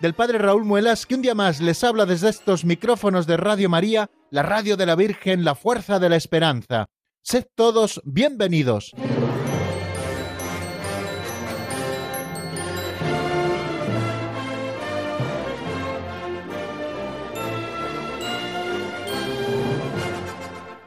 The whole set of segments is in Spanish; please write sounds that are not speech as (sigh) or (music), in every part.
del Padre Raúl Muelas, que un día más les habla desde estos micrófonos de Radio María, la radio de la Virgen, la fuerza de la esperanza. Sed todos bienvenidos.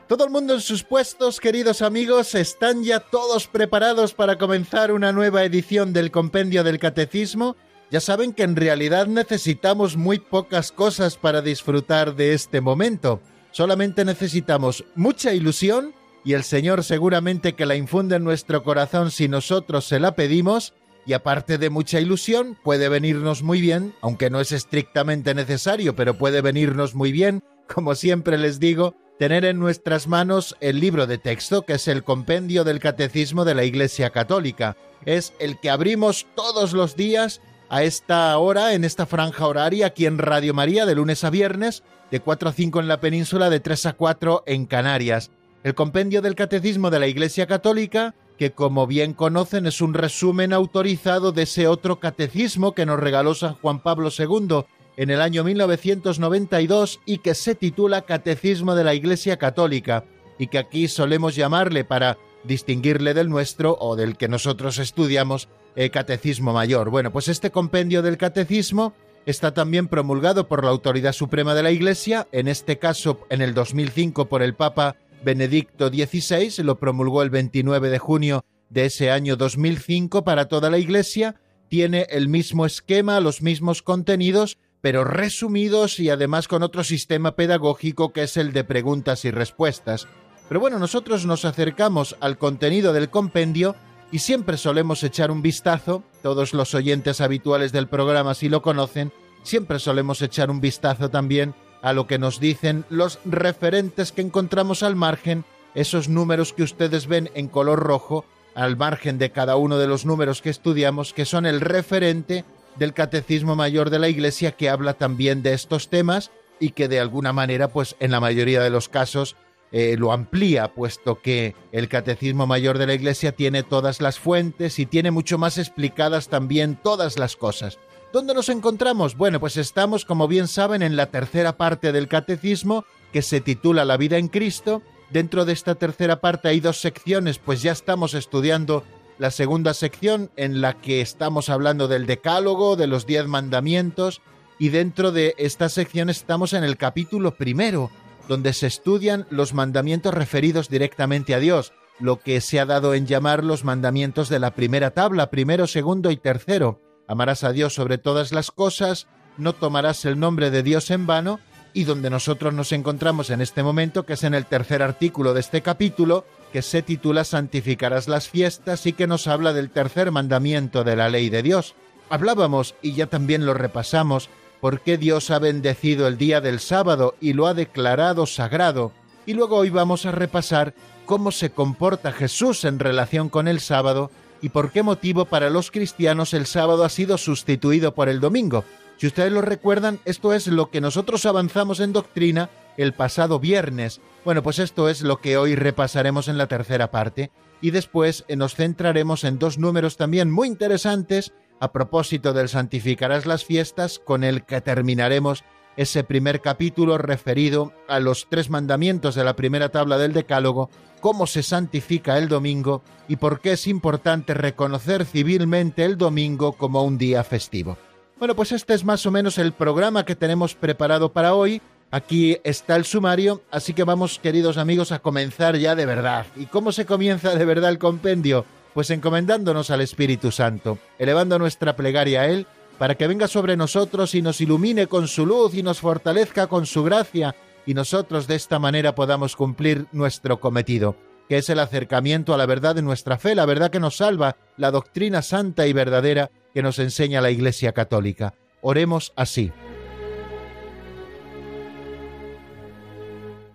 Todo el mundo en sus puestos, queridos amigos, están ya todos preparados para comenzar una nueva edición del Compendio del Catecismo. Ya saben que en realidad necesitamos muy pocas cosas para disfrutar de este momento. Solamente necesitamos mucha ilusión y el Señor seguramente que la infunde en nuestro corazón si nosotros se la pedimos. Y aparte de mucha ilusión, puede venirnos muy bien, aunque no es estrictamente necesario, pero puede venirnos muy bien, como siempre les digo, tener en nuestras manos el libro de texto, que es el compendio del Catecismo de la Iglesia Católica. Es el que abrimos todos los días a esta hora, en esta franja horaria, aquí en Radio María, de lunes a viernes, de 4 a 5 en la península, de 3 a 4 en Canarias. El compendio del Catecismo de la Iglesia Católica, que como bien conocen es un resumen autorizado de ese otro catecismo que nos regaló San Juan Pablo II en el año 1992 y que se titula Catecismo de la Iglesia Católica y que aquí solemos llamarle para distinguirle del nuestro o del que nosotros estudiamos el Catecismo Mayor. Bueno, pues este compendio del Catecismo está también promulgado por la Autoridad Suprema de la Iglesia, en este caso en el 2005 por el Papa Benedicto XVI, lo promulgó el 29 de junio de ese año 2005 para toda la Iglesia, tiene el mismo esquema, los mismos contenidos, pero resumidos y además con otro sistema pedagógico que es el de preguntas y respuestas. Pero bueno, nosotros nos acercamos al contenido del compendio y siempre solemos echar un vistazo, todos los oyentes habituales del programa si lo conocen, siempre solemos echar un vistazo también a lo que nos dicen los referentes que encontramos al margen, esos números que ustedes ven en color rojo, al margen de cada uno de los números que estudiamos, que son el referente del Catecismo Mayor de la Iglesia que habla también de estos temas y que de alguna manera, pues en la mayoría de los casos, eh, lo amplía, puesto que el Catecismo Mayor de la Iglesia tiene todas las fuentes y tiene mucho más explicadas también todas las cosas. ¿Dónde nos encontramos? Bueno, pues estamos, como bien saben, en la tercera parte del Catecismo, que se titula La vida en Cristo. Dentro de esta tercera parte hay dos secciones, pues ya estamos estudiando la segunda sección en la que estamos hablando del Decálogo, de los diez mandamientos, y dentro de esta sección estamos en el capítulo primero, donde se estudian los mandamientos referidos directamente a Dios, lo que se ha dado en llamar los mandamientos de la primera tabla, primero, segundo y tercero. Amarás a Dios sobre todas las cosas, no tomarás el nombre de Dios en vano, y donde nosotros nos encontramos en este momento, que es en el tercer artículo de este capítulo, que se titula Santificarás las fiestas y que nos habla del tercer mandamiento de la ley de Dios. Hablábamos, y ya también lo repasamos, por qué Dios ha bendecido el día del sábado y lo ha declarado sagrado. Y luego hoy vamos a repasar cómo se comporta Jesús en relación con el sábado y por qué motivo para los cristianos el sábado ha sido sustituido por el domingo. Si ustedes lo recuerdan, esto es lo que nosotros avanzamos en doctrina el pasado viernes. Bueno, pues esto es lo que hoy repasaremos en la tercera parte y después nos centraremos en dos números también muy interesantes a propósito del santificarás las fiestas con el que terminaremos ese primer capítulo referido a los tres mandamientos de la primera tabla del Decálogo, cómo se santifica el domingo y por qué es importante reconocer civilmente el domingo como un día festivo. Bueno, pues este es más o menos el programa que tenemos preparado para hoy Aquí está el sumario, así que vamos, queridos amigos, a comenzar ya de verdad. ¿Y cómo se comienza de verdad el compendio? Pues encomendándonos al Espíritu Santo, elevando nuestra plegaria a Él, para que venga sobre nosotros y nos ilumine con su luz y nos fortalezca con su gracia, y nosotros de esta manera podamos cumplir nuestro cometido, que es el acercamiento a la verdad de nuestra fe, la verdad que nos salva, la doctrina santa y verdadera que nos enseña la Iglesia Católica. Oremos así.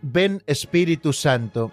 Ven Espíritu Santo,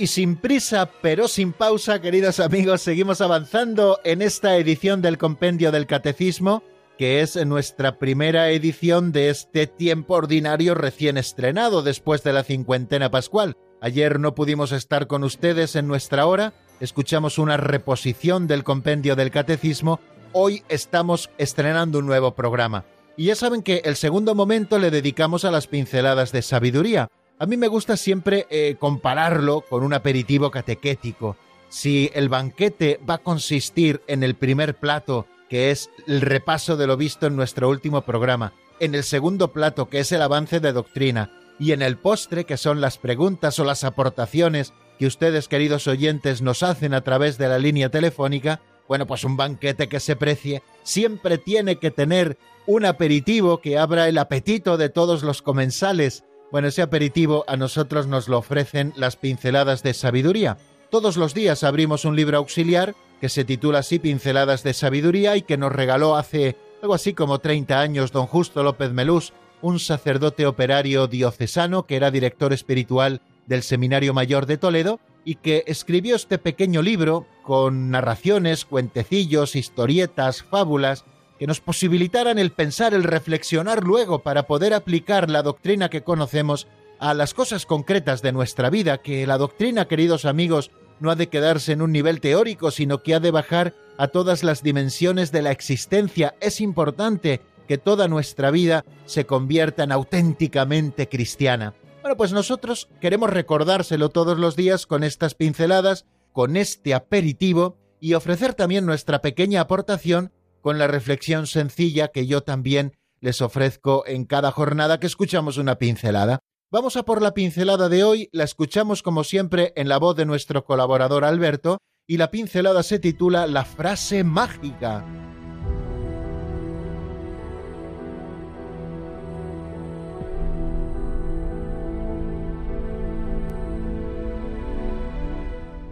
Y sin prisa, pero sin pausa, queridos amigos, seguimos avanzando en esta edición del Compendio del Catecismo, que es nuestra primera edición de este tiempo ordinario recién estrenado después de la cincuentena pascual. Ayer no pudimos estar con ustedes en nuestra hora, escuchamos una reposición del Compendio del Catecismo, hoy estamos estrenando un nuevo programa. Y ya saben que el segundo momento le dedicamos a las pinceladas de sabiduría. A mí me gusta siempre eh, compararlo con un aperitivo catequético. Si el banquete va a consistir en el primer plato, que es el repaso de lo visto en nuestro último programa, en el segundo plato, que es el avance de doctrina, y en el postre, que son las preguntas o las aportaciones que ustedes, queridos oyentes, nos hacen a través de la línea telefónica, bueno, pues un banquete que se precie siempre tiene que tener un aperitivo que abra el apetito de todos los comensales bueno, ese aperitivo a nosotros nos lo ofrecen las pinceladas de sabiduría. Todos los días abrimos un libro auxiliar que se titula así Pinceladas de Sabiduría y que nos regaló hace algo así como 30 años don Justo López Melús, un sacerdote operario diocesano que era director espiritual del Seminario Mayor de Toledo y que escribió este pequeño libro con narraciones, cuentecillos, historietas, fábulas que nos posibilitaran el pensar, el reflexionar luego para poder aplicar la doctrina que conocemos a las cosas concretas de nuestra vida, que la doctrina, queridos amigos, no ha de quedarse en un nivel teórico, sino que ha de bajar a todas las dimensiones de la existencia. Es importante que toda nuestra vida se convierta en auténticamente cristiana. Bueno, pues nosotros queremos recordárselo todos los días con estas pinceladas, con este aperitivo y ofrecer también nuestra pequeña aportación con la reflexión sencilla que yo también les ofrezco en cada jornada que escuchamos una pincelada. Vamos a por la pincelada de hoy, la escuchamos como siempre en la voz de nuestro colaborador Alberto, y la pincelada se titula La frase mágica.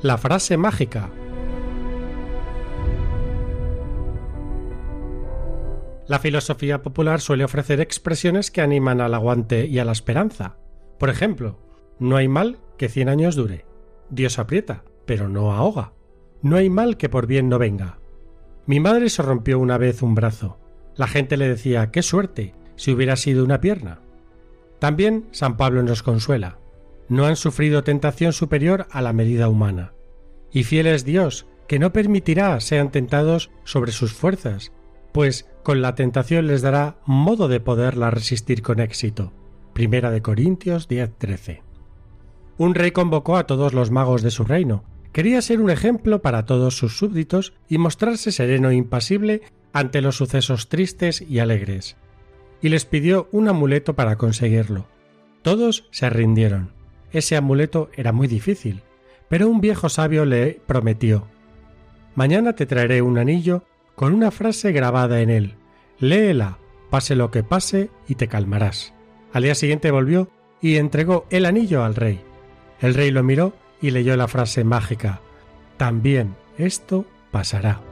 La frase mágica La filosofía popular suele ofrecer expresiones que animan al aguante y a la esperanza. Por ejemplo, no hay mal que cien años dure. Dios aprieta, pero no ahoga. No hay mal que por bien no venga. Mi madre se rompió una vez un brazo. La gente le decía, qué suerte, si hubiera sido una pierna. También San Pablo nos consuela. No han sufrido tentación superior a la medida humana. Y fiel es Dios, que no permitirá sean tentados sobre sus fuerzas, pues con la tentación les dará modo de poderla resistir con éxito. Primera de Corintios 10:13. Un rey convocó a todos los magos de su reino. Quería ser un ejemplo para todos sus súbditos y mostrarse sereno e impasible ante los sucesos tristes y alegres. Y les pidió un amuleto para conseguirlo. Todos se rindieron. Ese amuleto era muy difícil, pero un viejo sabio le prometió Mañana te traeré un anillo con una frase grabada en él. Léela, pase lo que pase, y te calmarás. Al día siguiente volvió y entregó el anillo al rey. El rey lo miró y leyó la frase mágica. También esto pasará.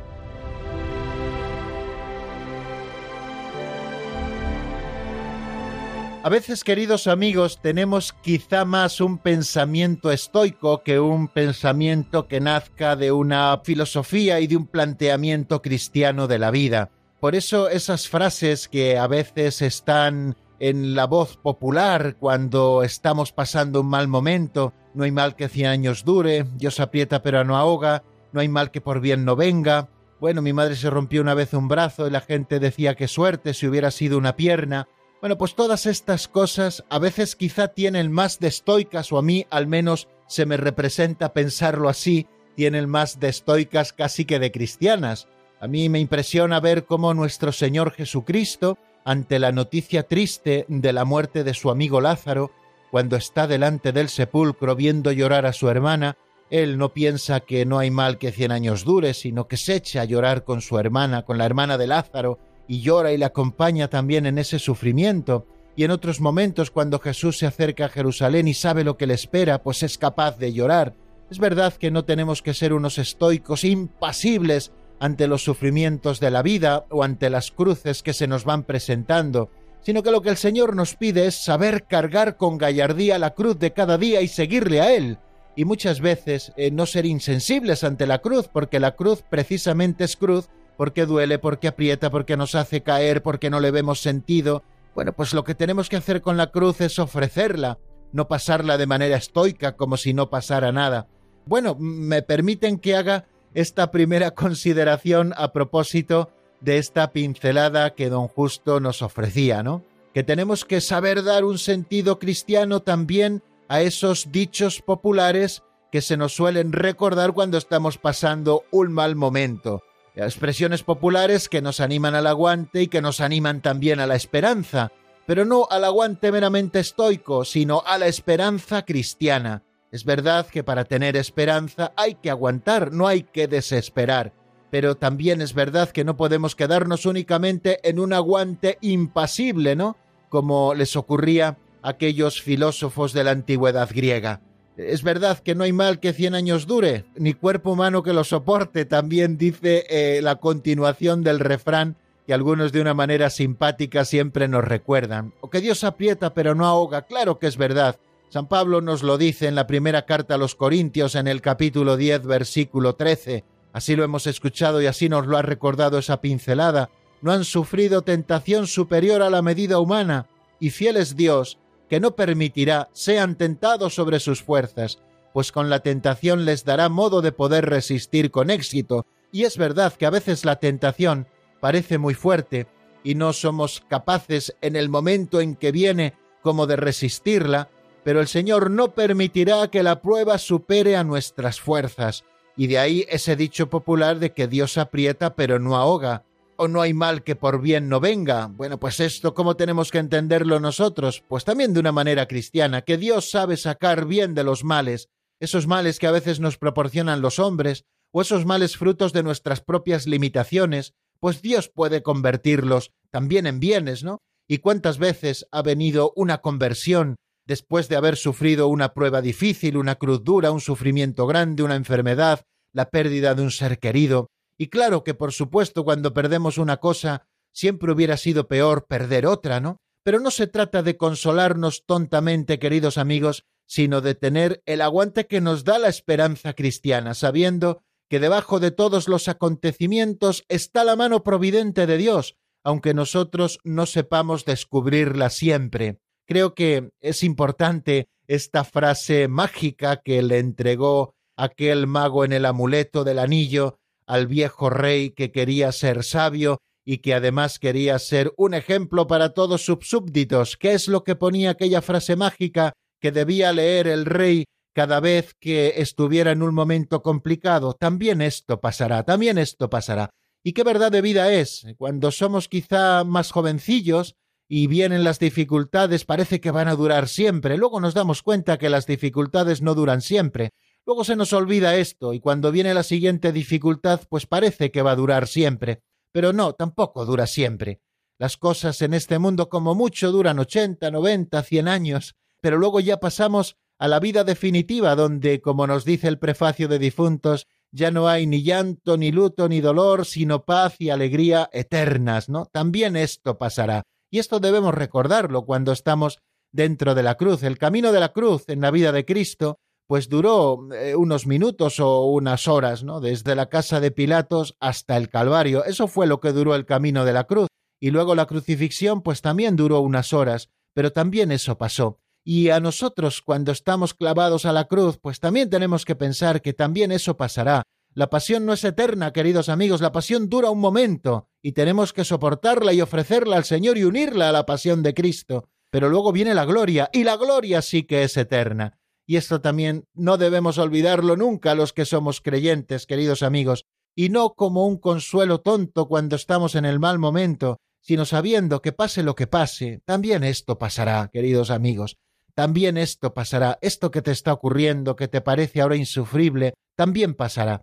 A veces, queridos amigos, tenemos quizá más un pensamiento estoico que un pensamiento que nazca de una filosofía y de un planteamiento cristiano de la vida. Por eso esas frases que a veces están en la voz popular cuando estamos pasando un mal momento, no hay mal que cien años dure, Dios aprieta pero no ahoga, no hay mal que por bien no venga, bueno, mi madre se rompió una vez un brazo y la gente decía que suerte si hubiera sido una pierna, Bueno, pues todas estas cosas a veces quizá tienen más de estoicas, o a mí al menos se me representa pensarlo así, tienen más de estoicas casi que de cristianas. A mí me impresiona ver cómo nuestro Señor Jesucristo, ante la noticia triste de la muerte de su amigo Lázaro, cuando está delante del sepulcro viendo llorar a su hermana, él no piensa que no hay mal que cien años dure, sino que se echa a llorar con su hermana, con la hermana de Lázaro, y llora y le acompaña también en ese sufrimiento. Y en otros momentos, cuando Jesús se acerca a Jerusalén y sabe lo que le espera, pues es capaz de llorar. Es verdad que no tenemos que ser unos estoicos impasibles ante los sufrimientos de la vida o ante las cruces que se nos van presentando, sino que lo que el Señor nos pide es saber cargar con gallardía la cruz de cada día y seguirle a Él, y muchas veces eh, no ser insensibles ante la cruz, porque la cruz precisamente es cruz, porque duele, porque aprieta, porque nos hace caer, porque no le vemos sentido. Bueno, pues lo que tenemos que hacer con la cruz es ofrecerla, no pasarla de manera estoica como si no pasara nada. Bueno, me permiten que haga esta primera (laughs) consideración a propósito de esta pincelada que don Justo nos ofrecía, ¿no? Que tenemos que saber dar un sentido cristiano también a esos dichos populares que se nos suelen recordar cuando estamos pasando un mal momento. Expresiones populares que nos animan al aguante y que nos animan también a la esperanza, pero no al aguante meramente estoico, sino a la esperanza cristiana. Es verdad que para tener esperanza hay que aguantar, no hay que desesperar, pero también es verdad que no podemos quedarnos únicamente en un aguante impasible, ¿no? Como les ocurría a aquellos filósofos de la antigüedad griega. Es verdad que no hay mal que cien años dure, ni cuerpo humano que lo soporte, también dice eh, la continuación del refrán que algunos de una manera simpática siempre nos recuerdan. O que Dios aprieta pero no ahoga, claro que es verdad, San Pablo nos lo dice en la primera carta a los Corintios en el capítulo 10 versículo 13. Así lo hemos escuchado y así nos lo ha recordado esa pincelada. No han sufrido tentación superior a la medida humana, y fiel es Dios, que no permitirá sean tentados sobre sus fuerzas, pues con la tentación les dará modo de poder resistir con éxito. Y es verdad que a veces la tentación parece muy fuerte y no somos capaces en el momento en que viene como de resistirla, pero el Señor no permitirá que la prueba supere a nuestras fuerzas. Y de ahí ese dicho popular de que Dios aprieta pero no ahoga, o no hay mal que por bien no venga. Bueno, pues esto, ¿cómo tenemos que entenderlo nosotros? Pues también de una manera cristiana, que Dios sabe sacar bien de los males, esos males que a veces nos proporcionan los hombres, o esos males frutos de nuestras propias limitaciones, pues Dios puede convertirlos también en bienes, ¿no? ¿Y cuántas veces ha venido una conversión después de haber sufrido una prueba difícil, una cruz dura, un sufrimiento grande, una enfermedad, la pérdida de un ser querido. Y claro que por supuesto cuando perdemos una cosa, siempre hubiera sido peor perder otra, ¿no? Pero no se trata de consolarnos tontamente, queridos amigos, sino de tener el aguante que nos da la esperanza cristiana, sabiendo que debajo de todos los acontecimientos está la mano providente de Dios, aunque nosotros no sepamos descubrirla siempre. Creo que es importante esta frase mágica que le entregó aquel mago en el amuleto del anillo al viejo rey que quería ser sabio y que además quería ser un ejemplo para todos sus súbditos. ¿Qué es lo que ponía aquella frase mágica que debía leer el rey cada vez que estuviera en un momento complicado? También esto pasará, también esto pasará. ¿Y qué verdad de vida es? Cuando somos quizá más jovencillos, y vienen las dificultades, parece que van a durar siempre. Luego nos damos cuenta que las dificultades no duran siempre. Luego se nos olvida esto y cuando viene la siguiente dificultad, pues parece que va a durar siempre. Pero no, tampoco dura siempre. Las cosas en este mundo como mucho duran ochenta, noventa, cien años, pero luego ya pasamos a la vida definitiva donde, como nos dice el prefacio de difuntos, ya no hay ni llanto, ni luto, ni dolor, sino paz y alegría eternas, ¿no? También esto pasará. Y esto debemos recordarlo cuando estamos dentro de la cruz. El camino de la cruz en la vida de Cristo pues duró eh, unos minutos o unas horas, ¿no? Desde la casa de Pilatos hasta el Calvario. Eso fue lo que duró el camino de la cruz. Y luego la crucifixión, pues también duró unas horas, pero también eso pasó. Y a nosotros, cuando estamos clavados a la cruz, pues también tenemos que pensar que también eso pasará. La pasión no es eterna, queridos amigos, la pasión dura un momento y tenemos que soportarla y ofrecerla al Señor y unirla a la pasión de Cristo. Pero luego viene la gloria, y la gloria sí que es eterna. Y esto también no debemos olvidarlo nunca los que somos creyentes, queridos amigos, y no como un consuelo tonto cuando estamos en el mal momento, sino sabiendo que pase lo que pase, también esto pasará, queridos amigos, también esto pasará, esto que te está ocurriendo, que te parece ahora insufrible, también pasará.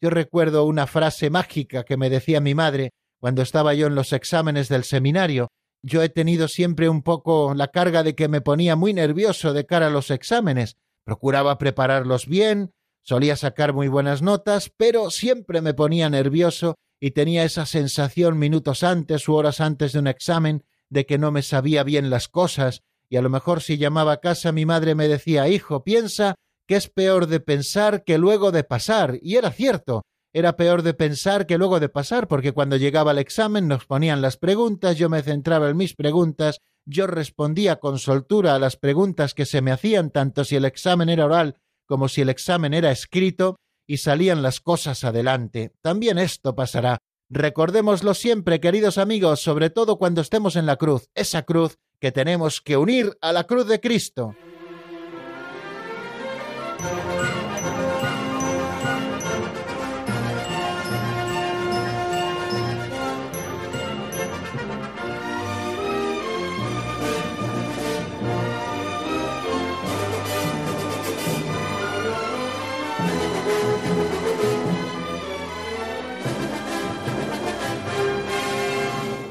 Yo recuerdo una frase mágica que me decía mi madre cuando estaba yo en los exámenes del seminario. Yo he tenido siempre un poco la carga de que me ponía muy nervioso de cara a los exámenes. Procuraba prepararlos bien, solía sacar muy buenas notas, pero siempre me ponía nervioso y tenía esa sensación minutos antes u horas antes de un examen de que no me sabía bien las cosas, y a lo mejor si llamaba a casa mi madre me decía Hijo, piensa que es peor de pensar que luego de pasar, y era cierto, era peor de pensar que luego de pasar, porque cuando llegaba el examen nos ponían las preguntas, yo me centraba en mis preguntas, yo respondía con soltura a las preguntas que se me hacían, tanto si el examen era oral como si el examen era escrito, y salían las cosas adelante. También esto pasará. Recordémoslo siempre, queridos amigos, sobre todo cuando estemos en la cruz, esa cruz que tenemos que unir a la cruz de Cristo.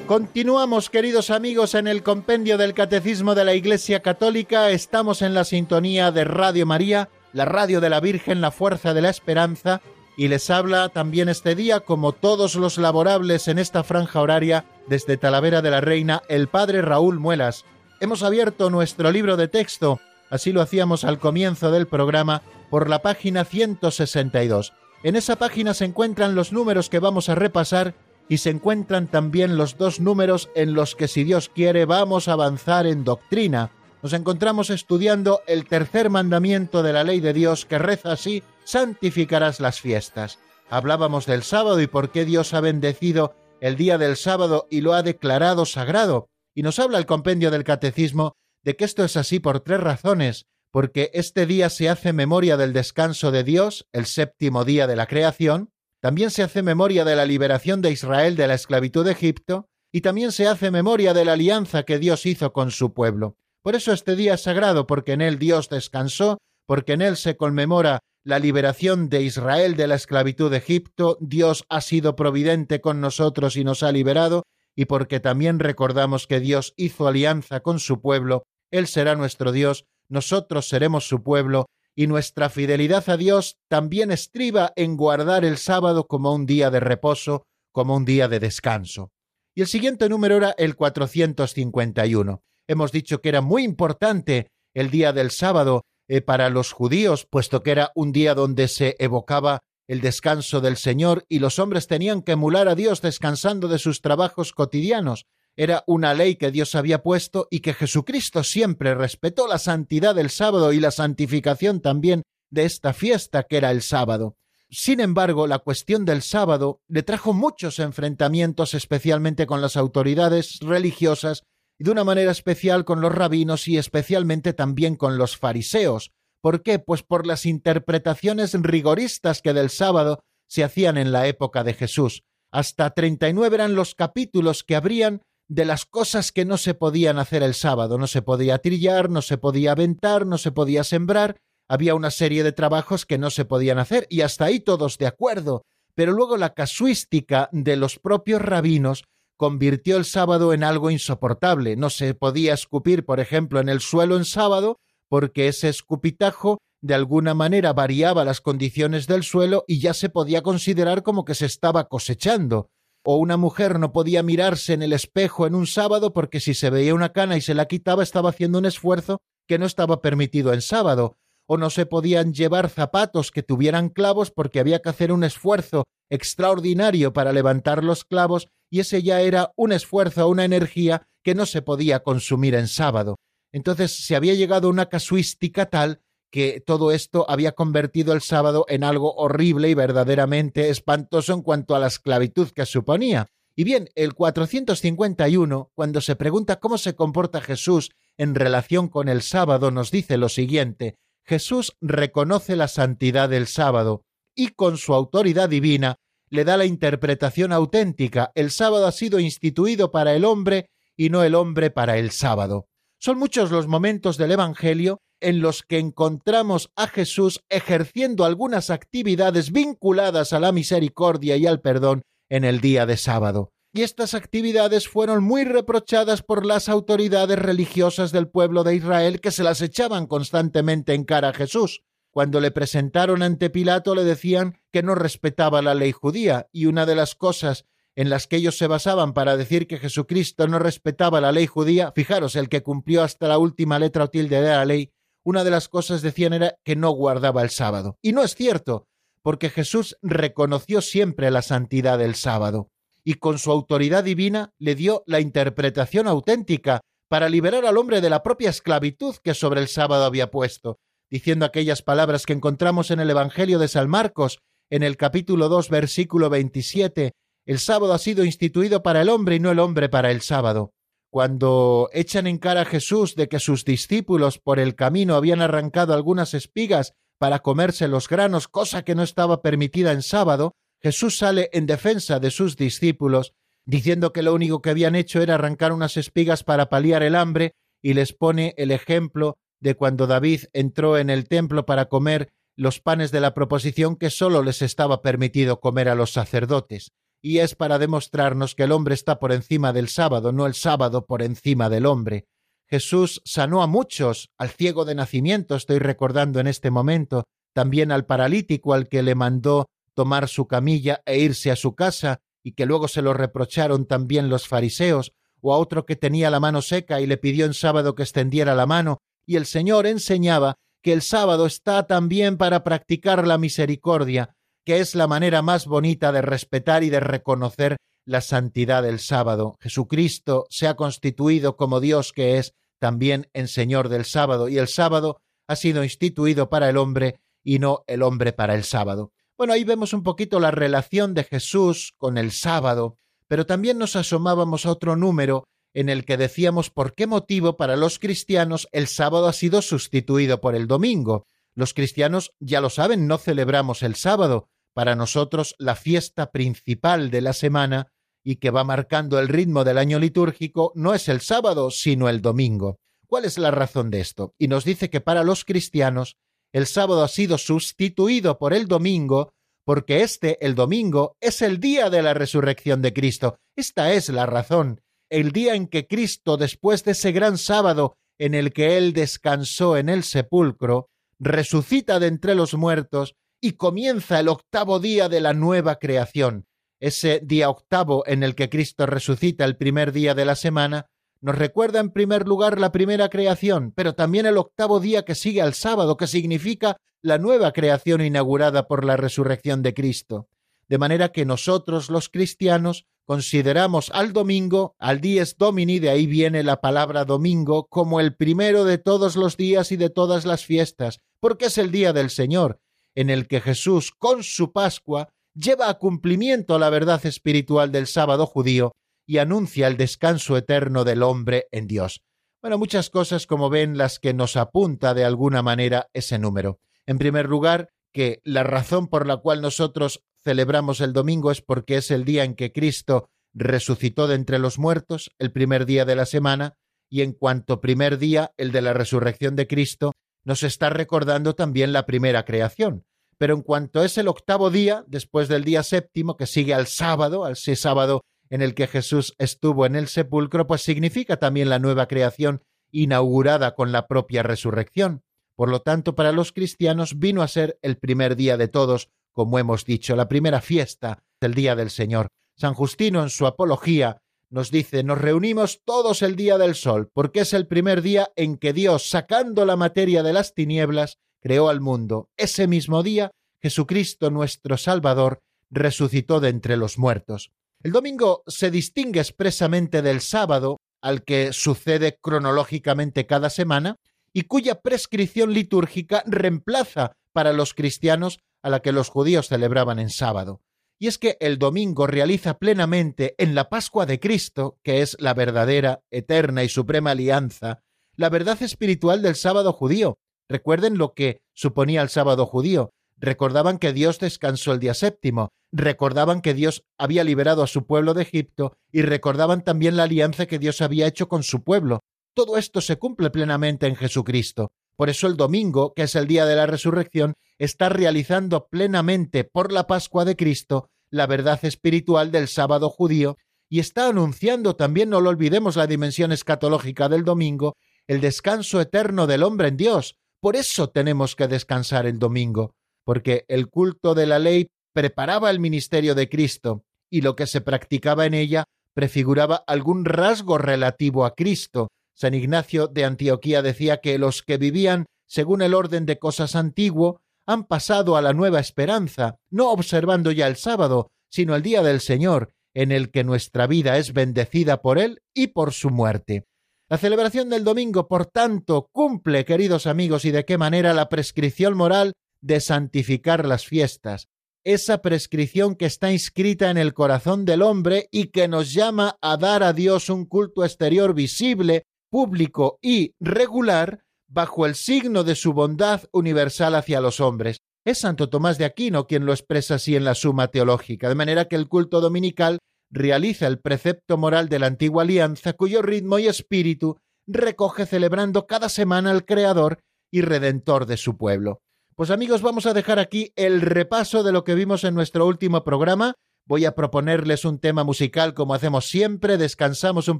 Continuamos, queridos amigos, en el compendio del Catecismo de la Iglesia Católica. Estamos en la sintonía de Radio María, la radio de la Virgen, la fuerza de la esperanza, y les habla también este día, como todos los laborables en esta franja horaria, desde Talavera de la Reina, el Padre Raúl Muelas. Hemos abierto nuestro libro de texto, así lo hacíamos al comienzo del programa, por la página 162. En esa página se encuentran los números que vamos a repasar y se encuentran también los dos números en los que, si Dios quiere, vamos a avanzar en doctrina. Nos encontramos estudiando el tercer mandamiento de la ley de Dios que reza así, santificarás las fiestas. Hablábamos del sábado y por qué Dios ha bendecido el día del sábado y lo ha declarado sagrado. Y nos habla el compendio del catecismo de que esto es así por tres razones, porque este día se hace memoria del descanso de Dios, el séptimo día de la creación, también se hace memoria de la liberación de Israel de la esclavitud de Egipto y también se hace memoria de la alianza que Dios hizo con su pueblo. Por eso este día es sagrado, porque en él Dios descansó, porque en él se conmemora la liberación de Israel de la esclavitud de Egipto, Dios ha sido providente con nosotros y nos ha liberado, y porque también recordamos que Dios hizo alianza con su pueblo, Él será nuestro Dios, nosotros seremos su pueblo, y nuestra fidelidad a Dios también estriba en guardar el sábado como un día de reposo, como un día de descanso. Y el siguiente número era el 451. Hemos dicho que era muy importante el día del sábado eh, para los judíos, puesto que era un día donde se evocaba el descanso del Señor y los hombres tenían que emular a Dios descansando de sus trabajos cotidianos, era una ley que Dios había puesto y que Jesucristo siempre respetó la santidad del sábado y la santificación también de esta fiesta que era el sábado. Sin embargo, la cuestión del sábado le trajo muchos enfrentamientos, especialmente con las autoridades religiosas y de una manera especial con los rabinos y especialmente también con los fariseos. ¿Por qué? Pues por las interpretaciones rigoristas que del sábado se hacían en la época de Jesús. Hasta treinta y nueve eran los capítulos que habrían de las cosas que no se podían hacer el sábado. No se podía trillar, no se podía aventar, no se podía sembrar, había una serie de trabajos que no se podían hacer y hasta ahí todos de acuerdo. Pero luego la casuística de los propios rabinos convirtió el sábado en algo insoportable. No se podía escupir, por ejemplo, en el suelo en sábado, porque ese escupitajo de alguna manera variaba las condiciones del suelo y ya se podía considerar como que se estaba cosechando o una mujer no podía mirarse en el espejo en un sábado porque si se veía una cana y se la quitaba estaba haciendo un esfuerzo que no estaba permitido en sábado, o no se podían llevar zapatos que tuvieran clavos porque había que hacer un esfuerzo extraordinario para levantar los clavos y ese ya era un esfuerzo, una energía que no se podía consumir en sábado. Entonces se había llegado a una casuística tal que todo esto había convertido el sábado en algo horrible y verdaderamente espantoso en cuanto a la esclavitud que suponía. Y bien, el 451, cuando se pregunta cómo se comporta Jesús en relación con el sábado, nos dice lo siguiente, Jesús reconoce la santidad del sábado y con su autoridad divina le da la interpretación auténtica. El sábado ha sido instituido para el hombre y no el hombre para el sábado. Son muchos los momentos del Evangelio en los que encontramos a Jesús ejerciendo algunas actividades vinculadas a la misericordia y al perdón en el día de sábado. Y estas actividades fueron muy reprochadas por las autoridades religiosas del pueblo de Israel que se las echaban constantemente en cara a Jesús. Cuando le presentaron ante Pilato le decían que no respetaba la ley judía, y una de las cosas en las que ellos se basaban para decir que Jesucristo no respetaba la ley judía, fijaros, el que cumplió hasta la última letra o tilde de la ley, una de las cosas decían era que no guardaba el sábado. Y no es cierto, porque Jesús reconoció siempre la santidad del sábado y con su autoridad divina le dio la interpretación auténtica para liberar al hombre de la propia esclavitud que sobre el sábado había puesto, diciendo aquellas palabras que encontramos en el Evangelio de San Marcos, en el capítulo 2, versículo 27, el sábado ha sido instituido para el hombre y no el hombre para el sábado. Cuando echan en cara a Jesús de que sus discípulos por el camino habían arrancado algunas espigas para comerse los granos, cosa que no estaba permitida en sábado, Jesús sale en defensa de sus discípulos, diciendo que lo único que habían hecho era arrancar unas espigas para paliar el hambre, y les pone el ejemplo de cuando David entró en el templo para comer los panes de la proposición que sólo les estaba permitido comer a los sacerdotes, y es para demostrarnos que el hombre está por encima del sábado, no el sábado por encima del hombre. Jesús sanó a muchos, al ciego de nacimiento estoy recordando en este momento, también al paralítico al que le mandó tomar su camilla e irse a su casa, y que luego se lo reprocharon también los fariseos, o a otro que tenía la mano seca y le pidió en sábado que extendiera la mano, y el Señor enseñaba que el sábado está también para practicar la misericordia, que es la manera más bonita de respetar y de reconocer la santidad del sábado. Jesucristo se ha constituido como Dios que es también en Señor del sábado, y el sábado ha sido instituido para el hombre y no el hombre para el sábado. Bueno, ahí vemos un poquito la relación de Jesús con el sábado, pero también nos asomábamos a otro número en el que decíamos por qué motivo para los cristianos el sábado ha sido sustituido por el domingo. Los cristianos, ya lo saben, no celebramos el sábado. Para nosotros la fiesta principal de la semana y que va marcando el ritmo del año litúrgico no es el sábado, sino el domingo. ¿Cuál es la razón de esto? Y nos dice que para los cristianos el sábado ha sido sustituido por el domingo porque este, el domingo, es el día de la resurrección de Cristo. Esta es la razón el día en que Cristo, después de ese gran sábado en el que Él descansó en el sepulcro, resucita de entre los muertos y comienza el octavo día de la nueva creación. Ese día octavo en el que Cristo resucita el primer día de la semana, nos recuerda en primer lugar la primera creación, pero también el octavo día que sigue al sábado, que significa la nueva creación inaugurada por la resurrección de Cristo. De manera que nosotros los cristianos consideramos al domingo, al dies domini, de ahí viene la palabra domingo, como el primero de todos los días y de todas las fiestas, porque es el día del Señor, en el que Jesús, con su Pascua, lleva a cumplimiento la verdad espiritual del sábado judío y anuncia el descanso eterno del hombre en Dios. Bueno, muchas cosas, como ven, las que nos apunta de alguna manera ese número. En primer lugar, que la razón por la cual nosotros celebramos el domingo es porque es el día en que Cristo resucitó de entre los muertos, el primer día de la semana, y en cuanto primer día, el de la resurrección de Cristo, nos está recordando también la primera creación. Pero en cuanto es el octavo día, después del día séptimo, que sigue al sábado, al sábado en el que Jesús estuvo en el sepulcro, pues significa también la nueva creación inaugurada con la propia resurrección. Por lo tanto, para los cristianos vino a ser el primer día de todos, como hemos dicho, la primera fiesta del Día del Señor. San Justino en su Apología nos dice, nos reunimos todos el día del sol, porque es el primer día en que Dios, sacando la materia de las tinieblas, creó al mundo. Ese mismo día, Jesucristo nuestro Salvador resucitó de entre los muertos. El domingo se distingue expresamente del sábado, al que sucede cronológicamente cada semana, y cuya prescripción litúrgica reemplaza para los cristianos a la que los judíos celebraban en sábado. Y es que el domingo realiza plenamente en la Pascua de Cristo, que es la verdadera, eterna y suprema alianza, la verdad espiritual del sábado judío. Recuerden lo que suponía el sábado judío. Recordaban que Dios descansó el día séptimo, recordaban que Dios había liberado a su pueblo de Egipto y recordaban también la alianza que Dios había hecho con su pueblo. Todo esto se cumple plenamente en Jesucristo. Por eso el domingo, que es el día de la resurrección, está realizando plenamente por la Pascua de Cristo la verdad espiritual del sábado judío y está anunciando también, no lo olvidemos, la dimensión escatológica del domingo, el descanso eterno del hombre en Dios. Por eso tenemos que descansar el domingo, porque el culto de la ley preparaba el ministerio de Cristo y lo que se practicaba en ella prefiguraba algún rasgo relativo a Cristo. San Ignacio de Antioquía decía que los que vivían según el orden de cosas antiguo han pasado a la nueva esperanza, no observando ya el sábado, sino el día del Señor, en el que nuestra vida es bendecida por Él y por su muerte. La celebración del domingo, por tanto, cumple, queridos amigos, y de qué manera la prescripción moral de santificar las fiestas, esa prescripción que está inscrita en el corazón del hombre y que nos llama a dar a Dios un culto exterior visible, público y regular, bajo el signo de su bondad universal hacia los hombres. Es Santo Tomás de Aquino quien lo expresa así en la Suma Teológica, de manera que el culto dominical realiza el precepto moral de la antigua alianza, cuyo ritmo y espíritu recoge celebrando cada semana al Creador y Redentor de su pueblo. Pues amigos, vamos a dejar aquí el repaso de lo que vimos en nuestro último programa. Voy a proponerles un tema musical como hacemos siempre, descansamos un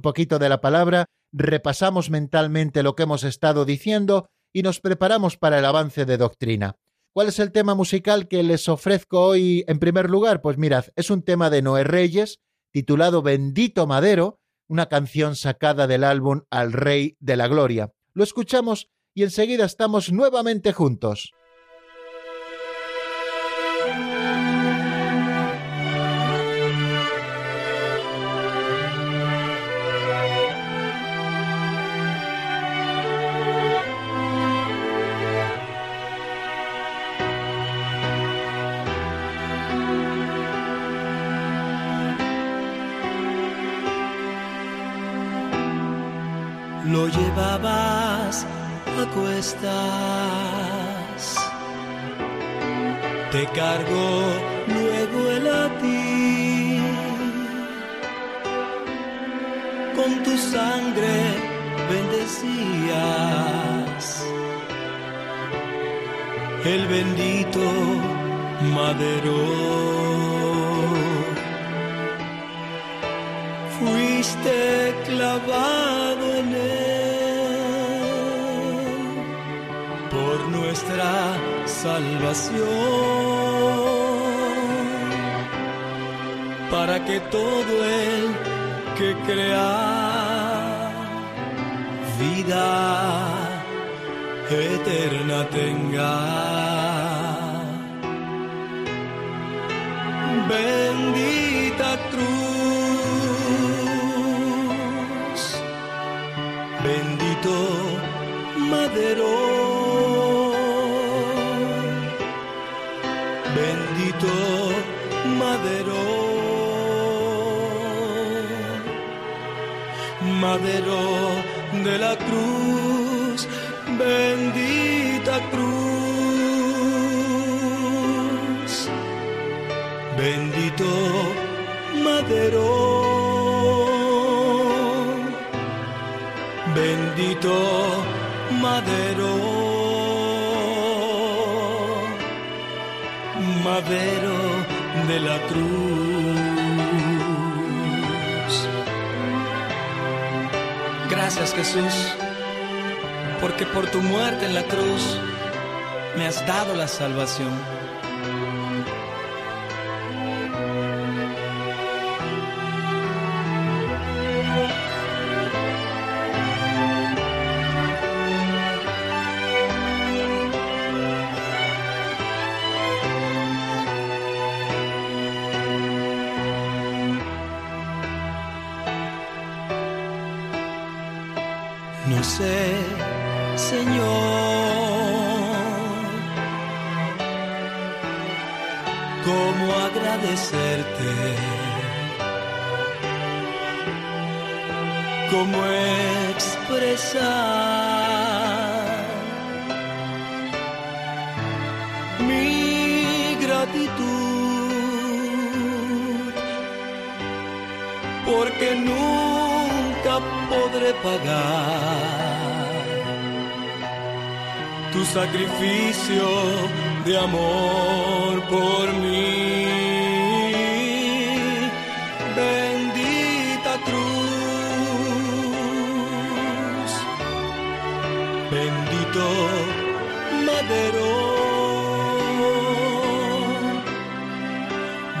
poquito de la palabra repasamos mentalmente lo que hemos estado diciendo y nos preparamos para el avance de doctrina. ¿Cuál es el tema musical que les ofrezco hoy en primer lugar? Pues mirad, es un tema de Noé Reyes, titulado Bendito Madero, una canción sacada del álbum Al Rey de la Gloria. Lo escuchamos y enseguida estamos nuevamente juntos. Llevabas a cuestas. Te cargó luego el ti. Con tu sangre bendecías el bendito madero. Fuiste clavado nuestra salvación, para que todo el que crea vida eterna tenga. Bendita cruz, madero de la cruz, bendita cruz, bendito madero, bendito madero, madero de la cruz. Gracias Jesús, porque por tu muerte en la cruz me has dado la salvación. Cómo agradecerte, cómo expresar mi gratitud, porque nunca podré pagar tu sacrificio de amor por mí. Bendita cruz, bendito madero,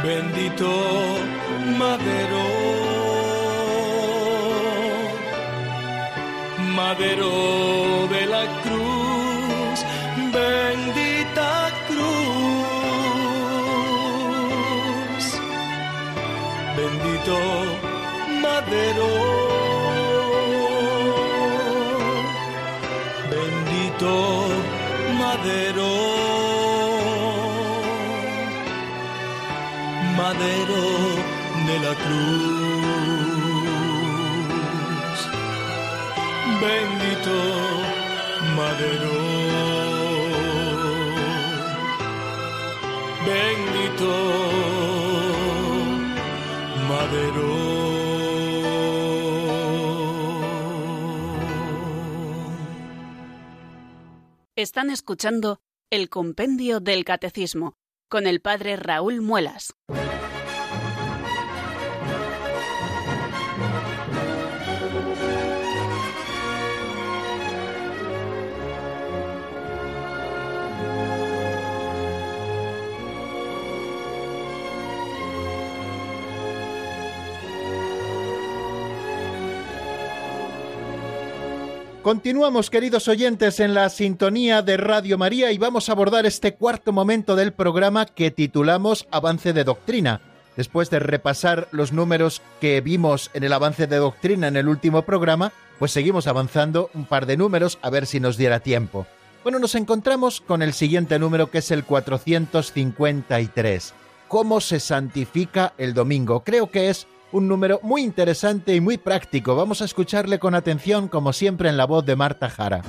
bendito madero, madero madero de la cruz, bendito madero. Bendito madero. Están escuchando el Compendio del Catecismo con el Padre Raúl Muelas. Continuamos, queridos oyentes, en la sintonía de Radio María y vamos a abordar este cuarto momento del programa que titulamos Avance de Doctrina. Después de repasar los números que vimos en el avance de doctrina en el último programa, pues seguimos avanzando un par de números a ver si nos diera tiempo. Bueno, nos encontramos con el siguiente número que es el 453. ¿Cómo se santifica el domingo? Creo que es un número muy interesante y muy práctico. Vamos a escucharle con atención, como siempre, en la voz de Marta Jara.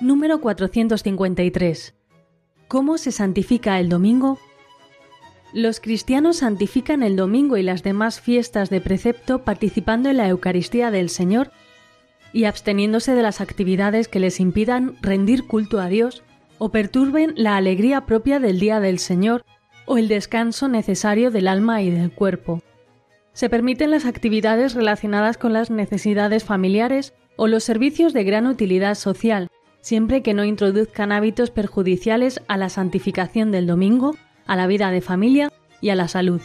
Número 453. ¿Cómo se santifica el domingo? Los cristianos santifican el domingo y las demás fiestas de precepto participando en la Eucaristía del Señor y absteniéndose de las actividades que les impidan rendir culto a Dios o perturben la alegría propia del día del Señor o el descanso necesario del alma y del cuerpo. Se permiten las actividades relacionadas con las necesidades familiares o los servicios de gran utilidad social, siempre que no introduzcan hábitos perjudiciales a la santificación del domingo, a la vida de familia y a la salud.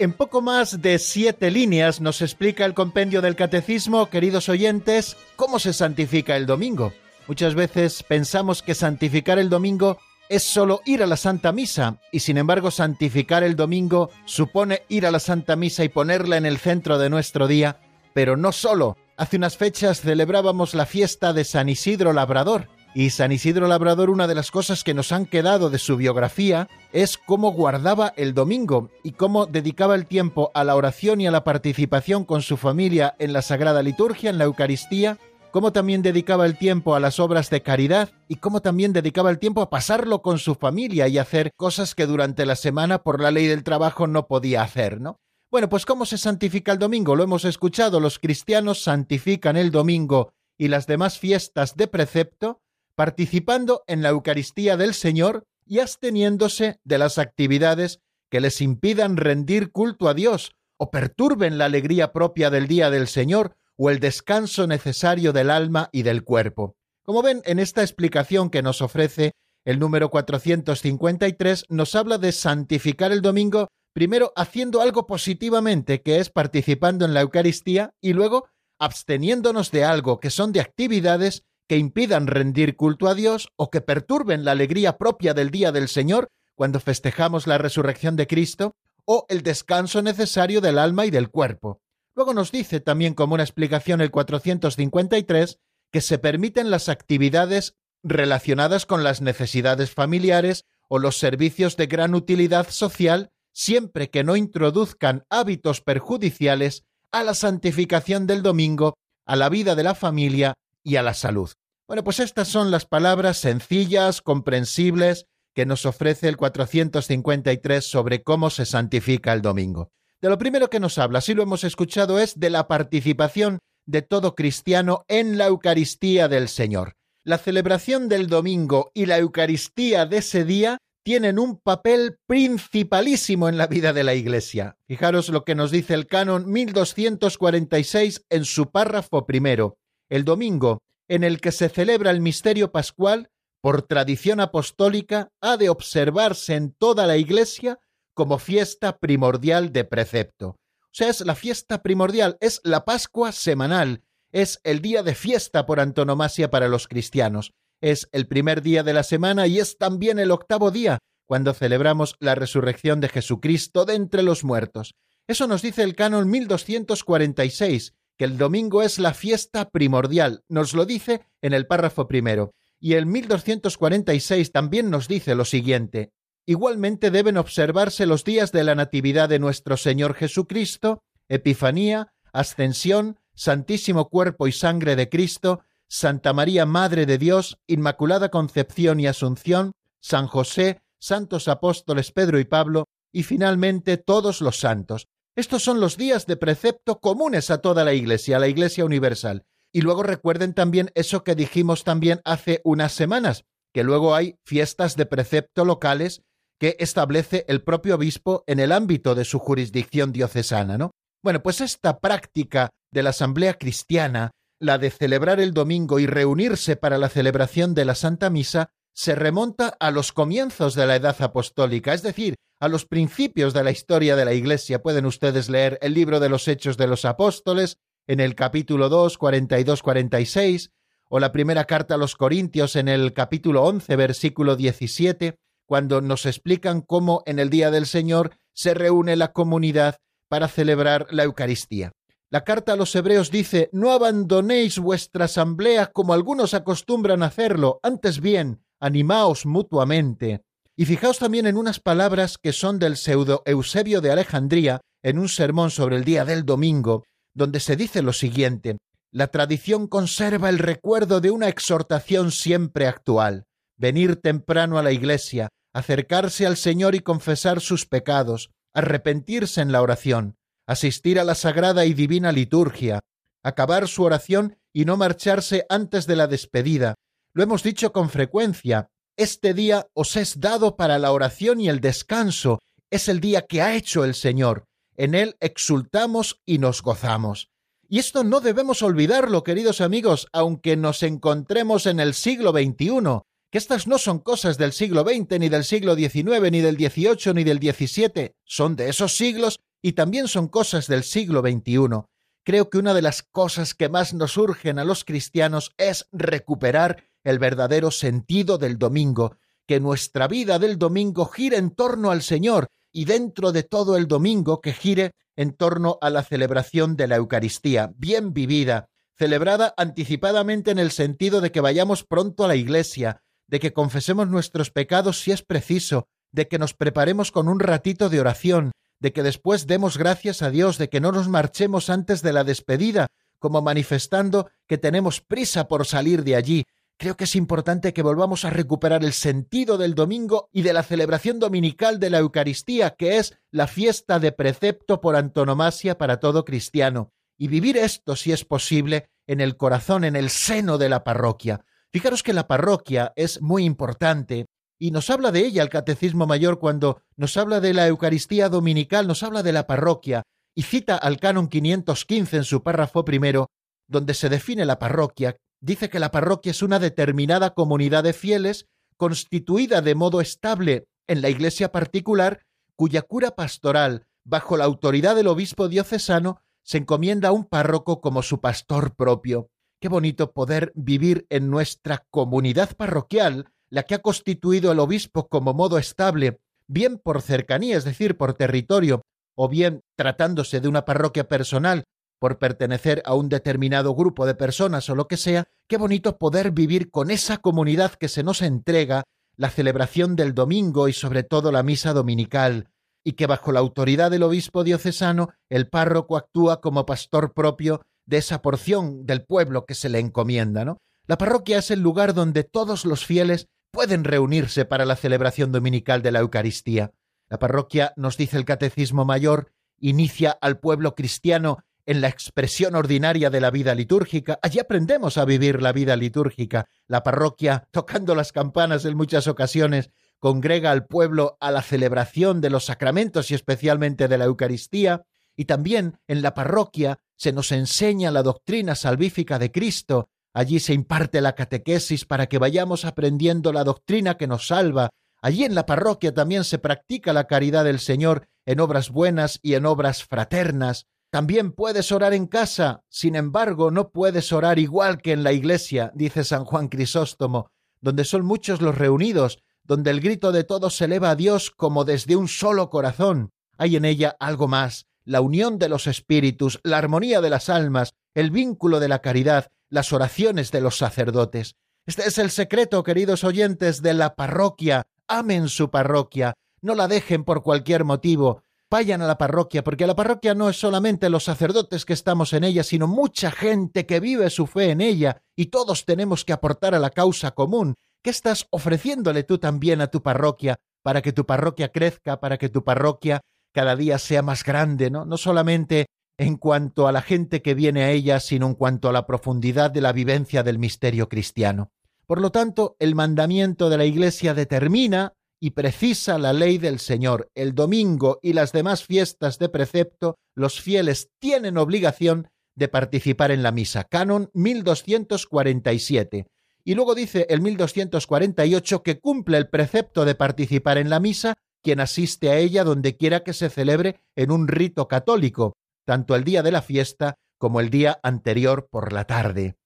En poco más de siete líneas nos explica el compendio del catecismo, queridos oyentes, cómo se santifica el domingo. Muchas veces pensamos que santificar el domingo es solo ir a la Santa Misa, y sin embargo santificar el domingo supone ir a la Santa Misa y ponerla en el centro de nuestro día, pero no solo. Hace unas fechas celebrábamos la fiesta de San Isidro Labrador, y San Isidro Labrador, una de las cosas que nos han quedado de su biografía es cómo guardaba el domingo y cómo dedicaba el tiempo a la oración y a la participación con su familia en la Sagrada Liturgia, en la Eucaristía, cómo también dedicaba el tiempo a las obras de caridad y cómo también dedicaba el tiempo a pasarlo con su familia y hacer cosas que durante la semana por la ley del trabajo no podía hacer, ¿no? Bueno, pues ¿cómo se santifica el domingo? Lo hemos escuchado, los cristianos santifican el domingo y las demás fiestas de precepto participando en la Eucaristía del Señor y absteniéndose de las actividades que les impidan rendir culto a Dios o perturben la alegría propia del día del Señor o el descanso necesario del alma y del cuerpo. Como ven, en esta explicación que nos ofrece el número 453 nos habla de santificar el domingo primero haciendo algo positivamente, que es participando en la Eucaristía, y luego absteniéndonos de algo que son de actividades que impidan rendir culto a Dios o que perturben la alegría propia del día del Señor, cuando festejamos la resurrección de Cristo, o el descanso necesario del alma y del cuerpo. Luego nos dice también como una explicación el 453 que se permiten las actividades relacionadas con las necesidades familiares o los servicios de gran utilidad social siempre que no introduzcan hábitos perjudiciales a la santificación del domingo, a la vida de la familia y a la salud. Bueno, pues estas son las palabras sencillas, comprensibles, que nos ofrece el 453 sobre cómo se santifica el domingo. De lo primero que nos habla, si lo hemos escuchado, es de la participación de todo cristiano en la Eucaristía del Señor. La celebración del domingo y la Eucaristía de ese día tienen un papel principalísimo en la vida de la Iglesia. Fijaros lo que nos dice el canon 1246 en su párrafo primero. El domingo, en el que se celebra el misterio pascual, por tradición apostólica, ha de observarse en toda la Iglesia como fiesta primordial de precepto. O sea, es la fiesta primordial, es la Pascua semanal, es el día de fiesta por antonomasia para los cristianos es el primer día de la semana y es también el octavo día, cuando celebramos la resurrección de Jesucristo de entre los muertos. Eso nos dice el canon 1246, que el domingo es la fiesta primordial, nos lo dice en el párrafo primero. Y el 1246 también nos dice lo siguiente, Igualmente deben observarse los días de la Natividad de nuestro Señor Jesucristo, Epifanía, Ascensión, Santísimo Cuerpo y Sangre de Cristo, Santa María, Madre de Dios, Inmaculada Concepción y Asunción, San José, santos apóstoles Pedro y Pablo, y finalmente todos los santos. Estos son los días de precepto comunes a toda la Iglesia, a la Iglesia Universal. Y luego recuerden también eso que dijimos también hace unas semanas, que luego hay fiestas de precepto locales que establece el propio obispo en el ámbito de su jurisdicción diocesana, ¿no? Bueno, pues esta práctica de la Asamblea Cristiana la de celebrar el domingo y reunirse para la celebración de la Santa Misa, se remonta a los comienzos de la Edad Apostólica, es decir, a los principios de la historia de la Iglesia. Pueden ustedes leer el libro de los Hechos de los Apóstoles en el capítulo 2, 42-46, o la primera carta a los Corintios en el capítulo 11, versículo 17, cuando nos explican cómo en el Día del Señor se reúne la comunidad para celebrar la Eucaristía. La carta a los hebreos dice, no abandonéis vuestra asamblea como algunos acostumbran hacerlo, antes bien, animaos mutuamente. Y fijaos también en unas palabras que son del pseudo Eusebio de Alejandría, en un sermón sobre el día del domingo, donde se dice lo siguiente, la tradición conserva el recuerdo de una exhortación siempre actual, venir temprano a la iglesia, acercarse al Señor y confesar sus pecados, arrepentirse en la oración, asistir a la sagrada y divina liturgia, acabar su oración y no marcharse antes de la despedida. Lo hemos dicho con frecuencia, este día os es dado para la oración y el descanso, es el día que ha hecho el Señor, en él exultamos y nos gozamos. Y esto no debemos olvidarlo, queridos amigos, aunque nos encontremos en el siglo XXI, que estas no son cosas del siglo XX, ni del siglo XIX, ni del XVIII, ni del XVII, son de esos siglos y también son cosas del siglo XXI. Creo que una de las cosas que más nos urgen a los cristianos es recuperar el verdadero sentido del domingo, que nuestra vida del domingo gire en torno al Señor y dentro de todo el domingo que gire en torno a la celebración de la Eucaristía, bien vivida, celebrada anticipadamente en el sentido de que vayamos pronto a la iglesia, de que confesemos nuestros pecados si es preciso, de que nos preparemos con un ratito de oración, de que después demos gracias a Dios, de que no nos marchemos antes de la despedida, como manifestando que tenemos prisa por salir de allí. Creo que es importante que volvamos a recuperar el sentido del domingo y de la celebración dominical de la Eucaristía, que es la fiesta de precepto por antonomasia para todo cristiano, y vivir esto, si es posible, en el corazón, en el seno de la parroquia. Fijaros que la parroquia es muy importante y nos habla de ella el Catecismo Mayor cuando nos habla de la Eucaristía Dominical, nos habla de la parroquia, y cita al canon 515 en su párrafo primero, donde se define la parroquia. Dice que la parroquia es una determinada comunidad de fieles constituida de modo estable en la iglesia particular, cuya cura pastoral, bajo la autoridad del obispo diocesano, se encomienda a un párroco como su pastor propio. Qué bonito poder vivir en nuestra comunidad parroquial la que ha constituido el obispo como modo estable, bien por cercanía, es decir, por territorio, o bien tratándose de una parroquia personal, por pertenecer a un determinado grupo de personas o lo que sea, qué bonito poder vivir con esa comunidad que se nos entrega la celebración del domingo y sobre todo la misa dominical, y que bajo la autoridad del obispo diocesano el párroco actúa como pastor propio de esa porción del pueblo que se le encomienda. La parroquia es el lugar donde todos los fieles pueden reunirse para la celebración dominical de la Eucaristía. La parroquia, nos dice el Catecismo Mayor, inicia al pueblo cristiano en la expresión ordinaria de la vida litúrgica. Allí aprendemos a vivir la vida litúrgica. La parroquia, tocando las campanas en muchas ocasiones, congrega al pueblo a la celebración de los sacramentos y especialmente de la Eucaristía. Y también en la parroquia se nos enseña la doctrina salvífica de Cristo. Allí se imparte la catequesis para que vayamos aprendiendo la doctrina que nos salva, Allí en la parroquia también se practica la caridad del Señor en obras buenas y en obras fraternas. También puedes orar en casa, sin embargo no puedes orar igual que en la iglesia, dice San Juan Crisóstomo, donde son muchos los reunidos, donde el grito de todos se eleva a Dios como desde un solo corazón. Hay en ella algo más, la unión de los espíritus, la armonía de las almas, el vínculo de la caridad, las oraciones de los sacerdotes. Este es el secreto, queridos oyentes, de la parroquia, amen su parroquia, no la dejen por cualquier motivo, vayan a la parroquia, porque la parroquia no es solamente los sacerdotes que estamos en ella, sino mucha gente que vive su fe en ella, y todos tenemos que aportar a la causa común. ¿Qué estás ofreciéndole tú también a tu parroquia para que tu parroquia crezca, para que tu parroquia cada día sea más grande, ¿no? No solamente en cuanto a la gente que viene a ella, sino en cuanto a la profundidad de la vivencia del misterio cristiano. Por lo tanto, el mandamiento de la Iglesia determina y precisa la ley del Señor. El domingo y las demás fiestas de precepto, los fieles tienen obligación de participar en la misa. Canon 1247. Y luego dice el 1248 que cumple el precepto de participar en la misa quien asiste a ella donde quiera que se celebre en un rito católico, tanto el día de la fiesta como el día anterior por la tarde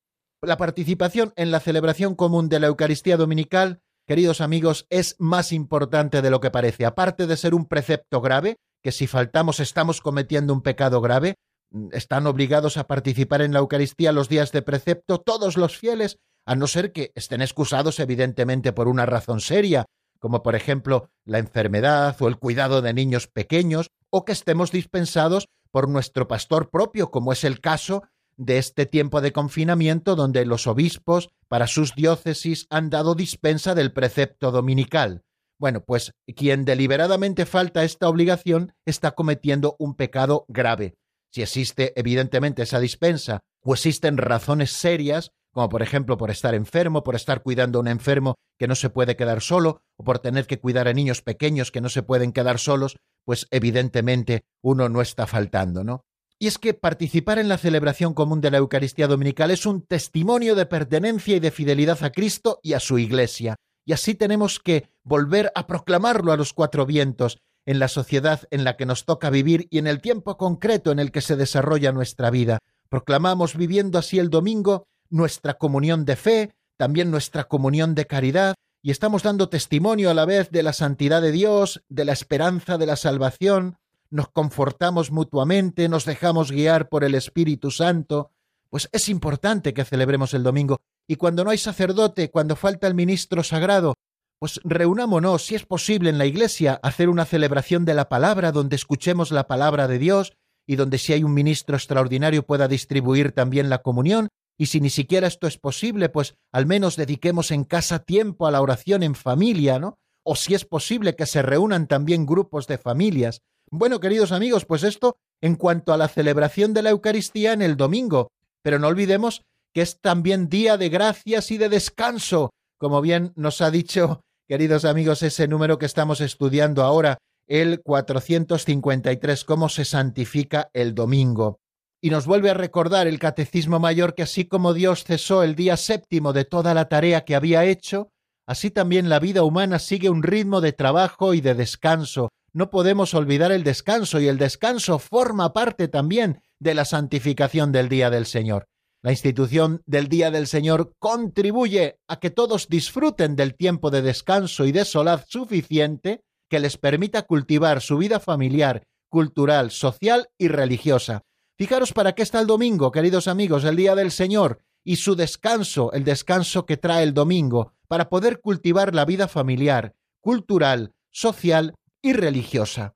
la participación en la celebración común de la Eucaristía Dominical, queridos amigos, es más importante de lo que parece. Aparte de ser un precepto grave, que si faltamos estamos cometiendo un pecado grave, mm, están obligados a participar en la Eucaristía los días de precepto todos los fieles, a no ser que estén excusados evidentemente por una razón seria, como por ejemplo la enfermedad o el cuidado de niños pequeños, o que estemos dispensados por nuestro pastor propio, como es el caso de este tiempo de confinamiento donde los obispos para sus diócesis han dado dispensa del precepto dominical. Bueno, pues quien deliberadamente falta esta obligación está cometiendo un pecado grave. Si existe evidentemente esa dispensa o existen razones serias, como por ejemplo por estar enfermo, por estar cuidando a un enfermo que no se puede quedar solo, o por tener que cuidar a niños pequeños que no se pueden quedar solos, pues evidentemente uno no está faltando, ¿no? Y es que participar en la celebración común de la Eucaristía Dominical es un testimonio de pertenencia y de fidelidad a Cristo y a su Iglesia. Y así tenemos que volver a proclamarlo a los cuatro vientos en la sociedad en la que nos toca vivir y en el tiempo concreto en el que se desarrolla nuestra vida. Proclamamos viviendo así el domingo nuestra comunión de fe, también nuestra comunión de caridad, y estamos dando testimonio a la vez de la santidad de Dios, de la esperanza de la salvación, nos confortamos mutuamente, nos dejamos guiar por el Espíritu Santo, pues es importante que celebremos el domingo. Y cuando no hay sacerdote, cuando falta el ministro sagrado, pues reunámonos, si es posible, en la iglesia, hacer una celebración de la palabra, donde escuchemos la palabra de Dios y donde si hay un ministro extraordinario pueda distribuir también la comunión. Y si ni siquiera esto es posible, pues al menos dediquemos en casa tiempo a la oración en familia, ¿no? O si es posible que se reúnan también grupos de familias bueno, queridos amigos, pues esto en cuanto a la celebración de la Eucaristía en el domingo, pero no olvidemos que es también día de gracias y de descanso, como bien nos ha dicho, queridos amigos, ese número que estamos estudiando ahora, el 453, cómo se santifica el domingo. Y nos vuelve a recordar el Catecismo Mayor que así como Dios cesó el día séptimo de toda la tarea que había hecho, así también la vida humana sigue un ritmo de trabajo y de descanso, no podemos olvidar el descanso y el descanso forma parte también de la santificación del Día del Señor. La institución del Día del Señor contribuye a que todos disfruten del tiempo de descanso y de solaz suficiente que les permita cultivar su vida familiar, cultural, social y religiosa. Fijaros para qué está el domingo, queridos amigos, el día del Señor, y su descanso, el descanso que trae el domingo, para poder cultivar la vida familiar, cultural, social y religiosa.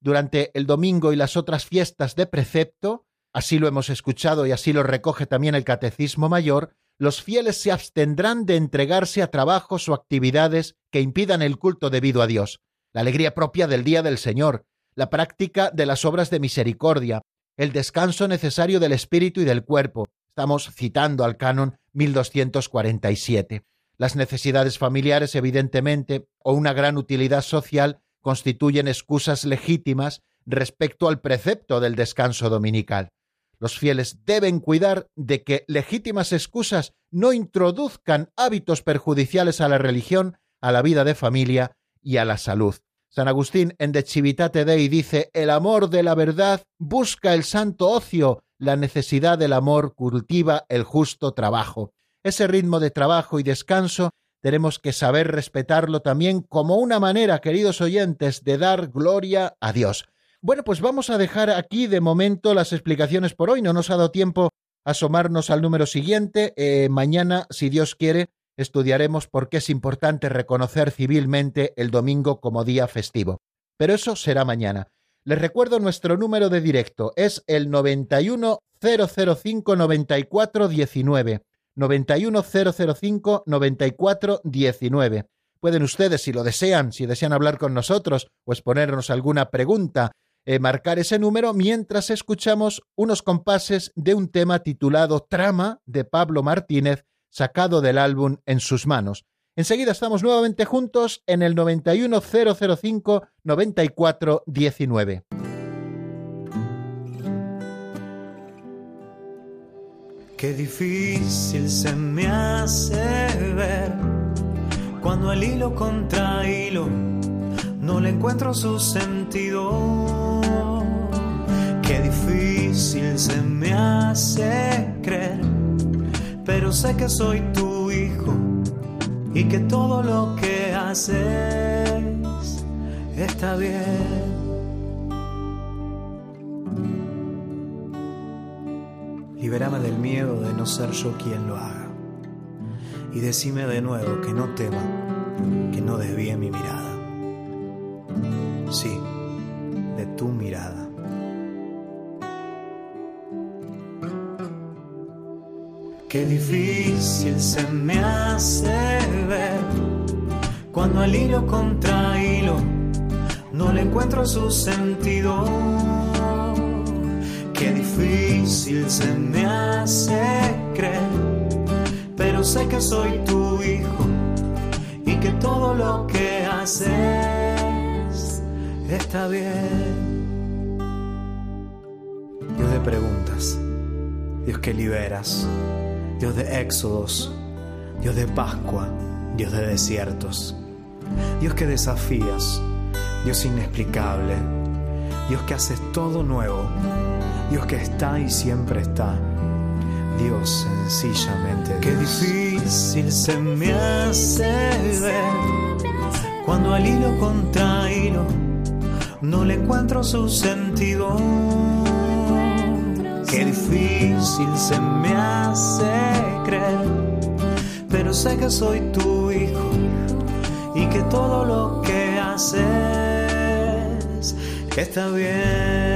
Durante el domingo y las otras fiestas de precepto, así lo hemos escuchado y así lo recoge también el Catecismo Mayor, los fieles se abstendrán de entregarse a trabajos o actividades que impidan el culto debido a Dios, la alegría propia del día del Señor, la práctica de las obras de misericordia, el descanso necesario del espíritu y del cuerpo. Estamos citando al canon 1247. Las necesidades familiares, evidentemente, o una gran utilidad social constituyen excusas legítimas respecto al precepto del descanso dominical. Los fieles deben cuidar de que legítimas excusas no introduzcan hábitos perjudiciales a la religión, a la vida de familia y a la salud. San Agustín en De Civitate Dei dice, el amor de la verdad busca el santo ocio, la necesidad del amor cultiva el justo trabajo. Ese ritmo de trabajo y descanso tenemos que saber respetarlo también como una manera, queridos oyentes, de dar gloria a Dios. Bueno, pues vamos a dejar aquí de momento las explicaciones por hoy. No nos ha dado tiempo asomarnos al número siguiente. Eh, mañana, si Dios quiere, estudiaremos por qué es importante reconocer civilmente el domingo como día festivo. Pero eso será mañana. Les recuerdo nuestro número de directo. Es el 91005 9419. 91005 9419. Pueden ustedes, si lo desean, si desean hablar con nosotros o exponernos alguna pregunta, eh, marcar ese número mientras escuchamos unos compases de un tema titulado Trama de Pablo Martínez, sacado del álbum En sus manos. Enseguida estamos nuevamente juntos en el 91005 9419. Qué difícil se me hace ver cuando el hilo contra hilo no le encuentro su sentido. Qué difícil se me hace creer, pero sé que soy tu hijo y que todo lo que haces está bien. Liberame del miedo de no ser yo quien lo haga. Y decime de nuevo que no tema, que no desvíe mi mirada. Sí, de tu mirada. Qué difícil se me hace ver cuando al hilo contra hilo no le encuentro su sentido. Difícil se me hace creer, pero sé que soy tu hijo y que todo lo que haces está bien. Dios de preguntas, Dios que liberas Dios de éxodos, Dios de Pascua, Dios de desiertos, Dios que desafías, Dios inexplicable, Dios que haces todo nuevo, Dios que está y siempre está, Dios sencillamente. Qué difícil se me hace ver cuando al hilo contra hilo no le encuentro su sentido Qué difícil se me hace creer, pero sé que soy tu hijo y que todo lo que haces está bien.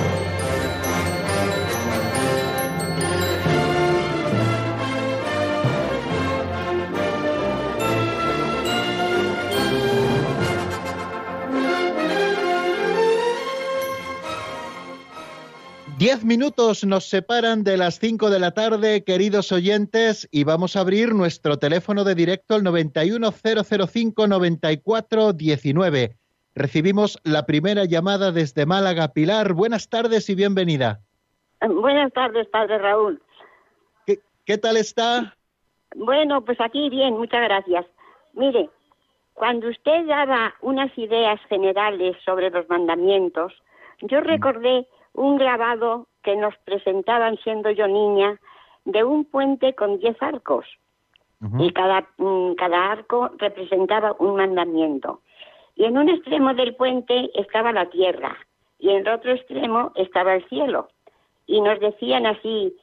Diez minutos nos separan de las cinco de la tarde, queridos oyentes, y vamos a abrir nuestro teléfono de directo al 910059419. Recibimos la primera llamada desde Málaga. Pilar, buenas tardes y bienvenida. Buenas tardes, padre Raúl. ¿Qué, qué tal está? Bueno, pues aquí bien, muchas gracias. Mire, cuando usted daba unas ideas generales sobre los mandamientos, yo recordé un grabado que nos presentaban siendo yo niña de un puente con diez arcos. Y cada, mm, cada arco representaba un mandamiento. Y en un extremo del puente estaba la tierra y en el otro extremo estaba el cielo. Y nos decían así,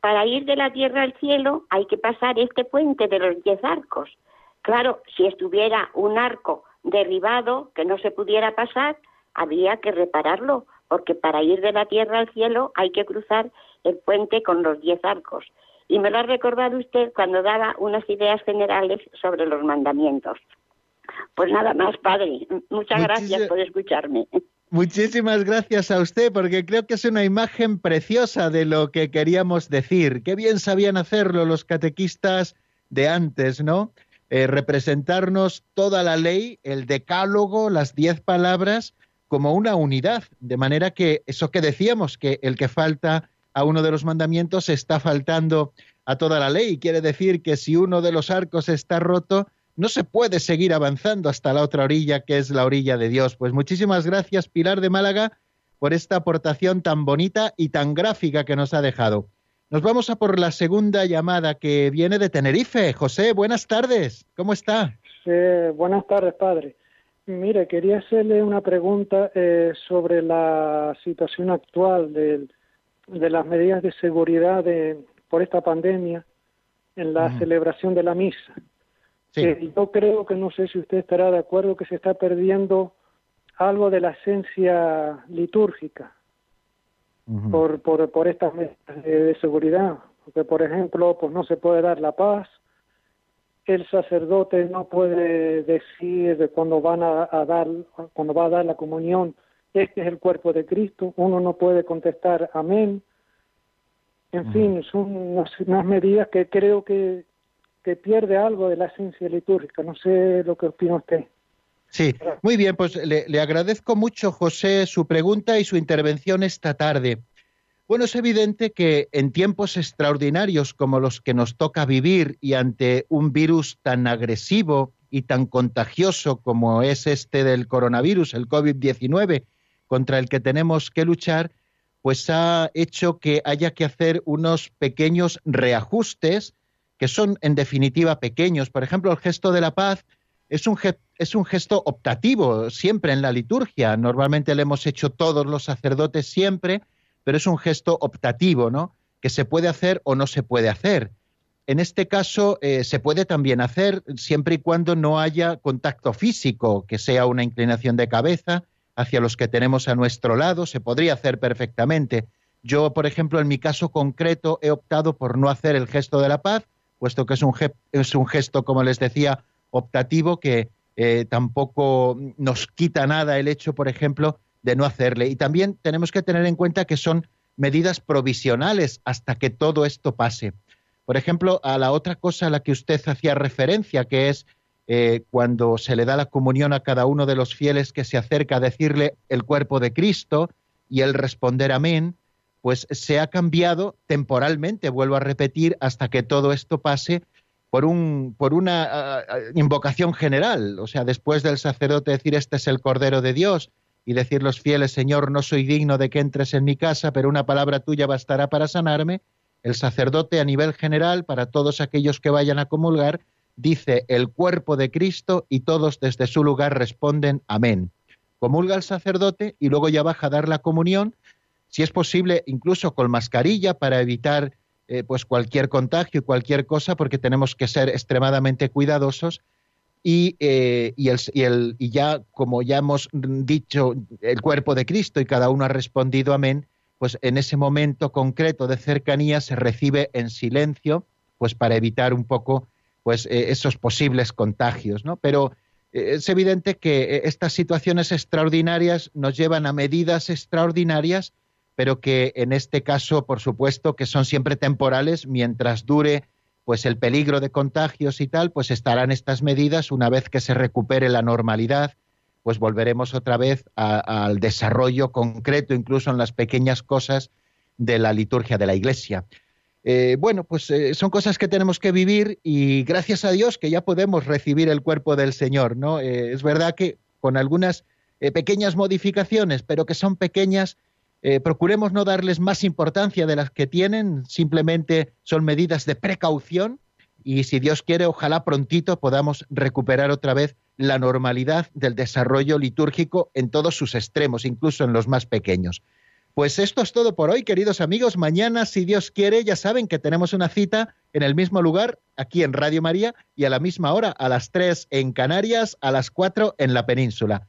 para ir de la tierra al cielo hay que pasar este puente de los diez arcos. Claro, si estuviera un arco derribado que no se pudiera pasar, habría que repararlo porque para ir de la tierra al cielo hay que cruzar el puente con los diez arcos. Y me lo ha recordado usted cuando daba unas ideas generales sobre los mandamientos. Pues nada más, padre. Muchas gracias por escucharme. Muchísimas gracias a usted, porque creo que es una imagen preciosa de lo que queríamos decir. Qué bien sabían hacerlo los catequistas de antes, ¿no? Eh, representarnos toda la ley, el decálogo, las diez palabras, como una unidad, de manera que eso que decíamos, que el que falta a uno de los mandamientos está faltando a toda la ley. Quiere decir que si uno de los arcos está roto, no se puede seguir avanzando hasta la otra orilla, que es la orilla de Dios. Pues muchísimas gracias, Pilar de Málaga, por esta aportación tan bonita y tan gráfica que nos ha dejado. Nos vamos a por la segunda llamada que viene de Tenerife. José, buenas tardes. ¿Cómo está? buenas tardes, padre. Mire, quería hacerle una pregunta eh, sobre la situación actual de, las medidas de seguridad por esta pandemia en la celebración de la misa. Sí. Eh, yo creo que no sé si usted estará de acuerdo que se está perdiendo algo de la esencia litúrgica por, por, por estas medidas de, seguridad. Porque, por ejemplo, pues no se puede dar la paz, el sacerdote no puede decir cuando van a, dar cuando va a dar la comunión este es el cuerpo de Cristo uno no puede contestar amén. En fin son unas, medidas que creo que, que pierde algo de la esencia litúrgica. No sé lo que opina usted. Sí, muy bien, pues le, le agradezco mucho, José, su pregunta y su intervención esta tarde. Bueno, es evidente que en tiempos extraordinarios como los que nos toca vivir y ante un virus tan agresivo y tan contagioso como es este del coronavirus, el COVID-19, contra el que tenemos que luchar, pues ha hecho que haya que hacer unos pequeños reajustes que son en definitiva pequeños. Por ejemplo, el gesto de la paz es un, es un gesto optativo siempre en la liturgia. Normalmente lo hemos hecho todos los sacerdotes siempre pero es un gesto optativo, ¿no? Que se puede hacer o no se puede hacer. En este caso eh, se puede también hacer siempre y cuando no haya contacto físico, que sea una inclinación de cabeza hacia los que tenemos a nuestro lado, se podría hacer perfectamente. Yo, por ejemplo, en mi caso concreto he optado por no hacer el gesto de la paz, puesto que es un, es un gesto, como les decía, optativo que eh, tampoco nos quita nada el hecho, por ejemplo, de no hacerle. Y también tenemos que tener en cuenta que son medidas provisionales hasta que todo esto pase. Por ejemplo, a la otra cosa a la que usted hacía referencia, que es eh, cuando se le da la comunión a cada uno de los fieles que se acerca a decirle el cuerpo de Cristo y el responder amén, pues se ha cambiado temporalmente, vuelvo a repetir, hasta que todo esto pase por, un, por una ah, ah, invocación general. O sea, después del sacerdote decir este es el Cordero de Dios y decir los fieles, Señor, no soy digno de que entres en mi casa, pero una palabra tuya bastará para sanarme, el sacerdote a nivel general, para todos aquellos que vayan a comulgar, dice el cuerpo de Cristo y todos desde su lugar responden amén. Comulga el sacerdote y luego ya baja a dar la comunión, si es posible incluso con mascarilla para evitar eh, pues cualquier contagio y cualquier cosa, porque tenemos que ser extremadamente cuidadosos y, eh, y, ya, como ya hemos dicho, el cuerpo de Cristo y cada uno ha respondido amén, pues en ese momento concreto de cercanía se recibe en silencio, pues para evitar un poco pues eh, esos posibles contagios, ¿no? Pero eh, es evidente que estas situaciones extraordinarias nos llevan a medidas extraordinarias pero que en este caso, por supuesto, que son siempre temporales, mientras dure pues el peligro de contagios y tal, pues estarán estas medidas una vez que se recupere la normalidad, pues volveremos otra vez al desarrollo concreto, incluso en las pequeñas cosas de la liturgia de la Iglesia. Eh, bueno, pues eh, son cosas que tenemos que vivir y gracias a Dios que ya podemos recibir el cuerpo del Señor, ¿no? Eh, es verdad que con algunas pequeñas modificaciones, pero que son pequeñas, procuremos no darles más importancia de las que tienen, simplemente son medidas de precaución y si Dios quiere, ojalá prontito podamos recuperar otra vez la normalidad del desarrollo litúrgico en todos sus extremos, incluso en los más pequeños. Pues esto es todo por hoy, queridos amigos. Mañana, si Dios quiere, ya saben que tenemos una cita en el mismo lugar, aquí en Radio María, y a la misma hora, a las 3 en Canarias, a las 4 en la península.